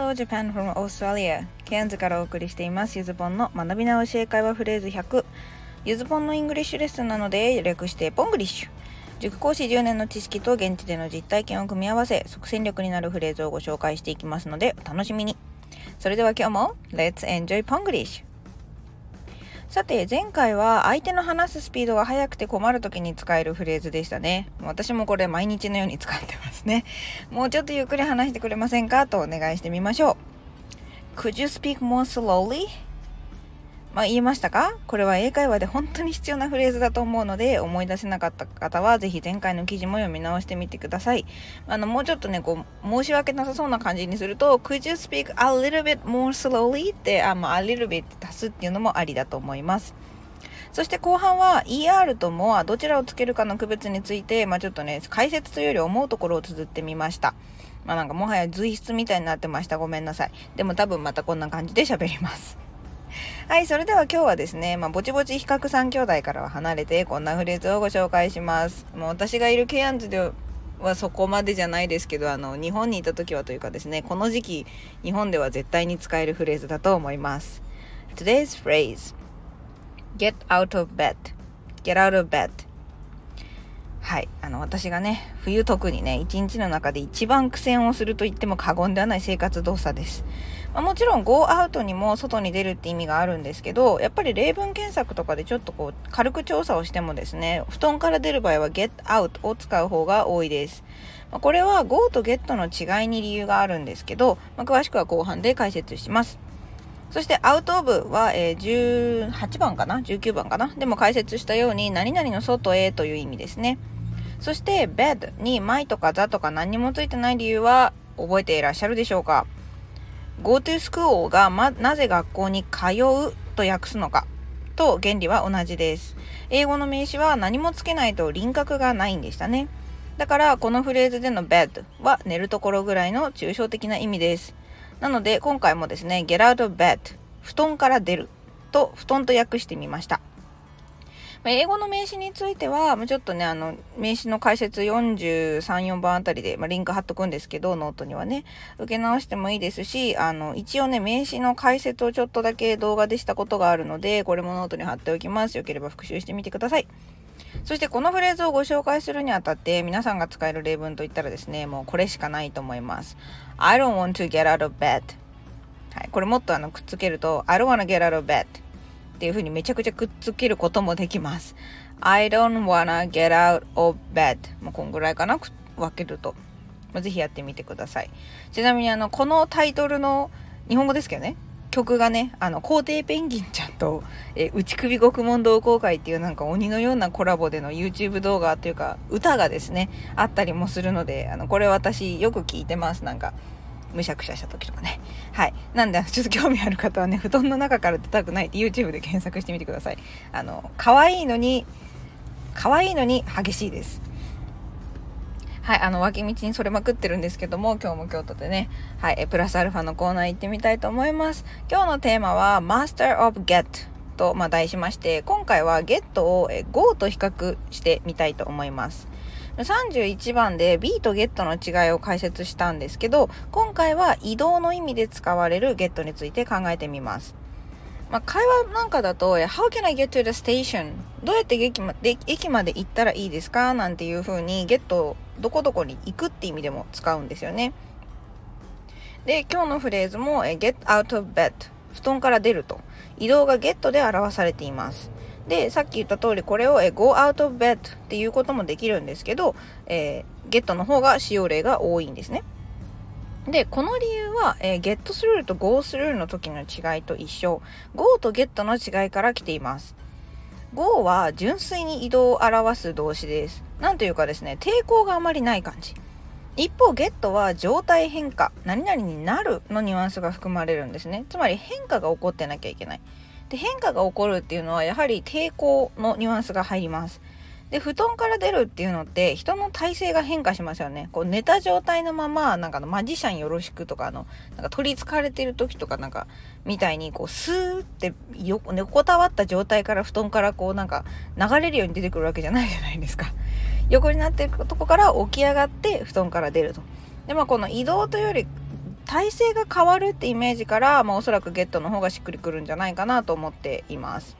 Hello Japan from Australia. ケアンズからお送りしています。ゆずぽんの学び直し英会話フレーズ100ゆずぽんのイングリッシュレッスンなので略してポングリッシュ。塾講師10年の知識と現地での実体験を組み合わせ即戦力になるフレーズをご紹介していきますのでお楽しみに。それでは今日も Let's enjoy ポングリッシュさて前回は相手の話すスピードが速くて困る時に使えるフレーズでしたね。私もこれ毎日のように使ってますね。もうちょっとゆっくり話してくれませんか？とお願いしてみましょう。Could you speak more slowly? まあ、言いましたか？これは英会話で本当に必要なフレーズだと思うので思い出せなかった方はぜひ前回の記事も読み直してみてください。あのもうちょっとねこう申し訳なさそうな感じにすると Could you speak a little bit more slowly? ってあ、まあ、a little bit 足すっていうのもありだと思います。そして後半は ER ともどちらをつけるかの区別について、まあ、ちょっとね解説というより思うところを綴ってみました。まあなんかもはや随筆みたいになってました。ごめんなさい。でも多分またこんな感じで喋ります。はい、それでは今日はですね、まあ、ぼちぼち比較三兄弟からは離れて、こんなフレーズをご紹介します。もう私がいるケアンズではそこまでじゃないですけど、あの、日本にいた時はというかですね、この時期、日本では絶対に使えるフレーズだと思います。Today's phrase Get out of bed Get out of bed はい。あの、私がね、冬特にね、一日の中で一番苦戦をすると言っても過言ではない生活動作です。まあ、もちろん go out にも外に出るって意味があるんですけど、やっぱり例文検索とかでちょっとこう、軽く調査をしてもですね、布団から出る場合は get out を使う方が多いです。まあ、これは go と get の違いに理由があるんですけど、まあ、詳しくは後半で解説します。そして、アウトオブは、えー、18番かな ?19 番かな？でも解説したように、何々の外へという意味ですね。そして、bed に my とか the とか何にもついてない理由は覚えていらっしゃるでしょうか ?go to school が、ま、なぜ学校に通う？と訳すのか？と原理は同じです。英語の名詞は何もつけないと輪郭がないんでしたね。だからこのフレーズでの bed は寝るところぐらいの抽象的な意味です。なので今回もですね get out of bed 布団から出ると布団と訳してみました。英語の名詞については、ちょっとね、あの、名詞の解説43、4番あたりで、まあ、リンク貼っとくんですけど、ノートにはね、受け直してもいいですし、あの、一応ね、名詞の解説をちょっとだけ動画でしたことがあるので、これもノートに貼っておきます。よければ復習してみてください。そしてこのフレーズをご紹介するにあたって皆さんが使える例文といったらですね、もうこれしかないと思います。I don't want to get out of bed. はい、これもっとあのくっつけると I don't wanna get out of bed っていう風にめちゃくちゃくっつけることもできます。I don't wanna get out of bed. もうこんぐらいかな分けると。ぜひやってみてください。ちなみにあの、このタイトルの日本語ですけどね、曲がね、あの、皇帝ペンギンちゃんと、えー、内首獄門同好会っていうなんか鬼のようなコラボでの YouTube 動画というか、歌がですね、あったりもするので、あの、これ私よく聞いてます。なんか、むしゃくしゃした時とかね。はい。なんで、ちょっと興味ある方はね、布団の中から出たくないって YouTube で検索してみてください。あの、可愛いのに、可愛いのに激しいです。はい、あの、脇道にそれまくってるんですけども、今日も京都でね、はい、プラスアルファのコーナー行ってみたいと思います。今日のテーマは、Master of Get と、まあ、題しまして、今回は Get を Go と比較してみたいと思います。31番で B と Get の違いを解説したんですけど、今回は移動の意味で使われる Get について考えてみます。まあ、会話なんかだと、How can I get to the station? どうやって駅まで駅まで行ったらいいですか？なんていう風に Get どこどこに行くって意味でも使うんですよね。で、今日のフレーズも、get out of bed 布団から出ると移動が get で表されています。で、さっき言った通りこれを go out of bed っていうこともできるんですけど、えー、get の方が使用例が多いんですね。で、この理由は、えー、get through と go through の時の違いと一緒。go と get の違いから来ています。go は純粋に移動を表す動詞です。なんというかですね、抵抗があまりない感じ。一方、ゲットは状態変化、何々になるのニュアンスが含まれるんですね。つまり変化が起こってなきゃいけない。で、変化が起こるっていうのはやはり抵抗のニュアンスが入ります。で、布団から出るっていうのって人の体勢が変化しますよね。こう寝た状態のまま、なんかのマジシャンよろしくとか、の、なんか取り憑かれてる時とかなんか、みたいにこうスーって横横たわった状態から布団からこうなんか流れるように出てくるわけじゃないじゃないですか。横になってるとこから起き上がって布団から出ると。で、まあこの移動というより体勢が変わるってイメージから、まあ、おそらくゲットの方がしっくりくるんじゃないかなと思っています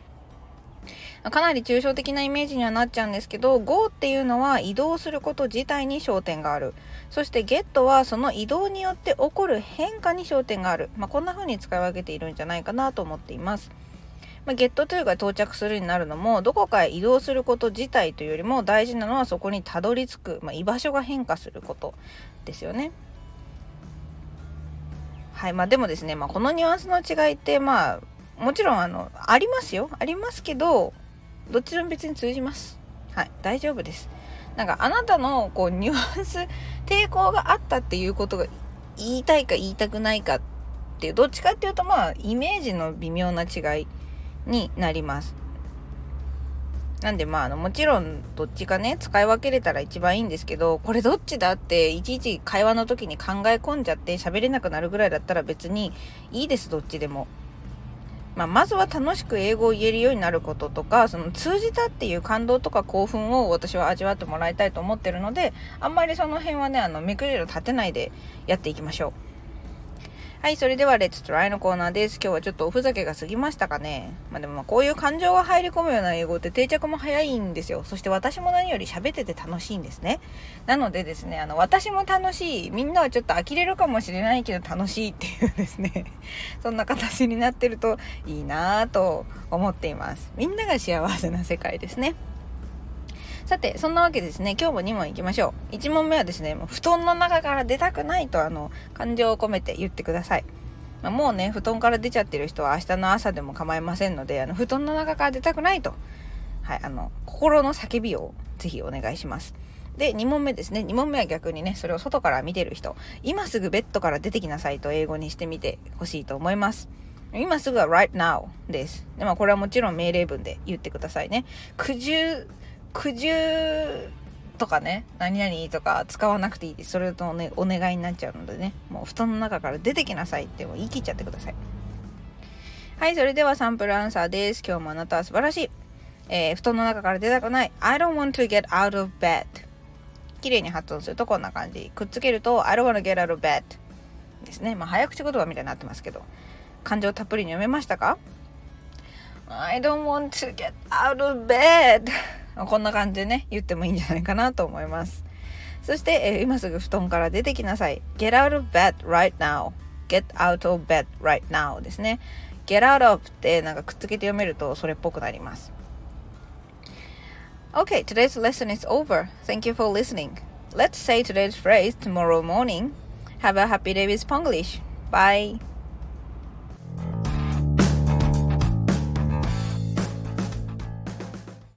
かなり抽象的なイメージにはなっちゃうんですけど Go っていうのは移動すること自体に焦点がある。そして Get はその移動によって起こる変化に焦点がある、まあ、こんな風に使い分けているんじゃないかなと思っています。まあ、ゲットトゥーが到着するになるのもどこかへ移動すること自体というよりも大事なのはそこにたどり着く、まあ、居場所が変化することですよね。はい。まあ、でもですね、まあ、このニュアンスの違いってまあもちろんあのありますよありますけどどっちでも別に通じます。はい、大丈夫です。なんかあなたのこうニュアンス抵抗があったっていうことが言いたいか言いたくないかっていうどっちかっていうとまあイメージの微妙な違いになります。なんでまああのもちろんどっちかね使い分けれたら一番いいんですけどこれどっちだっていちいち会話の時に考え込んじゃって喋れなくなるぐらいだったら別にいいですどっちでも。まあ、まずは楽しく英語を言えるようになることとかその通じたっていう感動とか興奮を私は味わってもらいたいと思ってるのであんまりその辺はねあの目くじら立てないでやっていきましょう。はい、それではレッツトライのコーナーです。今日はちょっとおふざけが過ぎましたかね。まあでもまあこういう感情が入り込むような英語って定着も早いんですよ。そして私も何より喋ってて楽しいんですね。なのでですね、あの私も楽しい、みんなはちょっと呆れるかもしれないけど楽しいっていうですね、そんな形になってるといいなぁと思っています。みんなが幸せな世界ですね。さて、そんなわけですね、今日も2問いきましょう。1問目はですね、もう布団の中から出たくないと、あの、感情を込めて言ってください。まあ、もうね、布団から出ちゃってる人は明日の朝でも構いませんので、あの、布団の中から出たくないと、はい、あの、心の叫びをぜひお願いします。で、2問目ですね。2問目は逆にね、それを外から見てる人、今すぐベッドから出てきなさいと英語にしてみてほしいと思います。今すぐは right now です。で、まあこれはもちろん命令文で言ってくださいね。苦渋苦渋とかね、何々とか使わなくていいです。それとね、お願いになっちゃうのでね、もう布団の中から出てきなさいっても言い切っちゃってください。はい、それではサンプルアンサーです。今日もあなたは素晴らしい。えー、布団の中から出たくない。I don't want to get out of bed. 綺麗に発音するとこんな感じ。くっつけると I don't want to get out of bed ですね。まあ早口言葉みたいになってますけど。感情たっぷりに読めましたか ?I don't want to get out of bed こんな感じでね、言ってもいいんじゃないかなと思います。そして、えー、今すぐ布団から出てきなさい。get out of bed right now. get out of bed right now ですね。get out of ってなんかくっつけて読めるとそれっぽくなります。Okay, today's lesson is over. Thank you for listening. Let's say today's phrase tomorrow morning. Have a happy day with Ponglish. Bye.